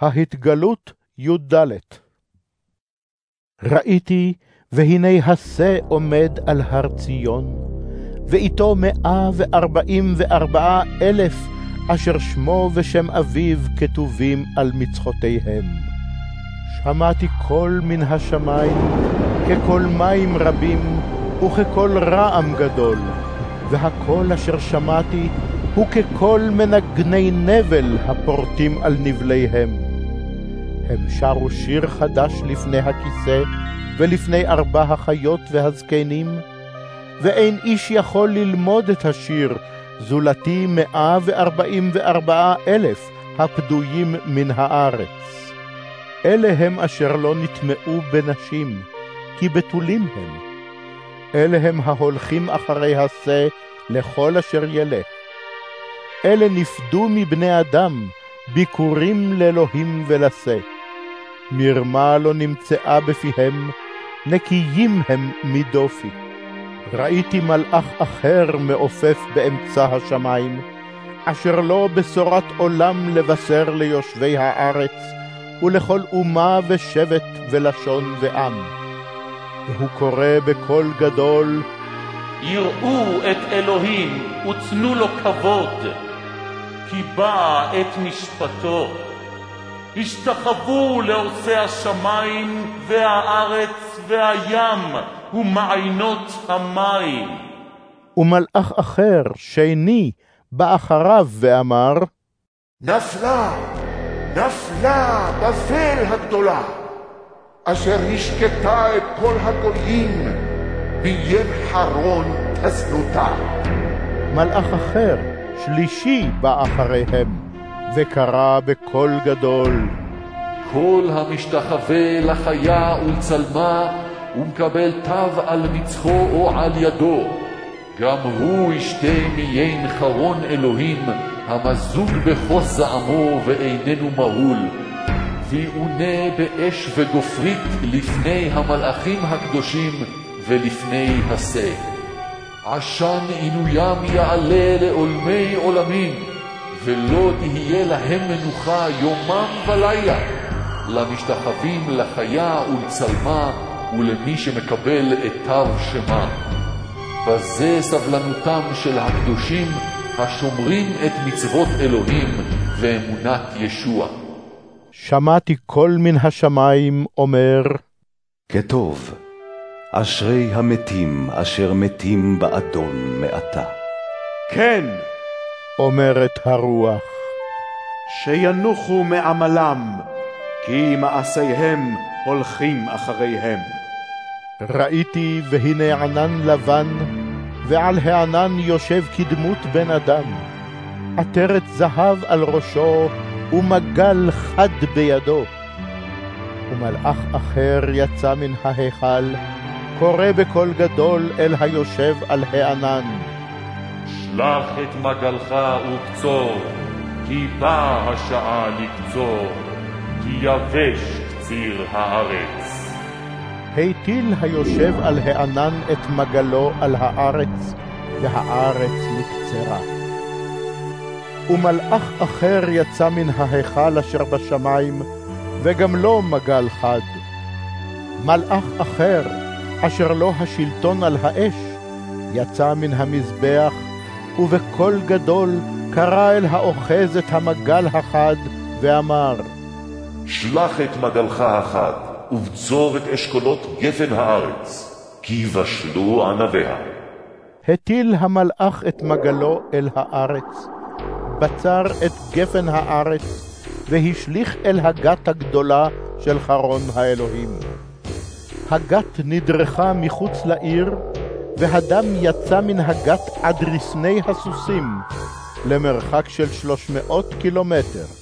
ההתגלות י"ד ראיתי, והנה השה עומד על הר ציון, ואיתו מאה וארבעים וארבעה אלף, אשר שמו ושם אביו כתובים על מצחותיהם. שמעתי קול מן השמיים, כקול מים רבים, וכקול רעם גדול, והקול אשר שמעתי הוא כקול מנגני נבל הפורטים על נבליהם. הם שרו שיר חדש לפני הכיסא, ולפני ארבע החיות והזקנים, ואין איש יכול ללמוד את השיר, זולתי מאה וארבעים וארבעה אלף הפדויים מן הארץ. אלה הם אשר לא נטמעו בנשים, כי בתולים הם. אלה הם ההולכים אחרי השה לכל אשר ילך. אלה נפדו מבני אדם, ביקורים לאלוהים ולשה. מרמה לא נמצאה בפיהם, נקיים הם מדופי. ראיתי מלאך אחר מעופף באמצע השמיים, אשר לו בשורת עולם לבשר ליושבי הארץ, ולכל אומה ושבט ולשון ועם. והוא קורא בקול גדול, יראו את אלוהים ותנו לו כבוד, כי בא את משפטו. השתחוו לעושי השמיים והארץ והים ומעיינות המים. ומלאך אחר, שני, בא אחריו ואמר, נפלה, נפלה בבל הגדולה, אשר השקטה את כל הגויים, ביד חרון תזנותה. מלאך אחר, שלישי, בא אחריהם, וקרא בקול גדול, כל המשתחווה לחיה ולצלמה, ומקבל תו על מצחו או על ידו, גם הוא ישתה מיין חרון אלוהים, המזוג בכוס זעמו ואיננו מהול, ויעונה באש וגופרית לפני המלאכים הקדושים ולפני השה. עשן עינוים יעלה לעולמי עולמים, ולא תהיה להם מנוחה יומם ולילה, למשתחווים לחיה ולצלמה ולמי שמקבל את תו שמה. בזה סבלנותם של הקדושים השומרים את מצוות אלוהים ואמונת ישוע. שמעתי קול מן השמיים אומר, כטוב, אשרי המתים אשר מתים באדון מעתה. כן, אומרת הרוח. שינוחו מעמלם, כי מעשיהם הולכים אחריהם. ראיתי והנה ענן לבן, ועל הענן יושב כדמות בן אדם. עטרת זהב על ראשו, ומגל חד בידו. ומלאך אחר יצא מן ההיכל, קורא בקול גדול אל היושב על הענן. שלח את מגלך וקצור, כי באה השעה לקצור, כי יבש קציר הארץ. הטיל היושב על הענן את מגלו על הארץ, והארץ נקצרה. ומלאך אחר יצא מן ההיכל אשר בשמיים, וגם לו מגל חד. מלאך אחר, אשר לו השלטון על האש, יצא מן המזבח, ובקול גדול קרא אל האוחז את המגל החד, ואמר, שלח את מגלך החד, ובצור את אשכולות גפן הארץ, כי יבשלו ענביה. הטיל המלאך את מגלו אל הארץ, בצר את גפן הארץ, והשליך אל הגת הגדולה של חרון האלוהים. הגת נדרכה מחוץ לעיר, והדם יצא מן הגת עד רסני הסוסים, למרחק של שלוש מאות קילומטר.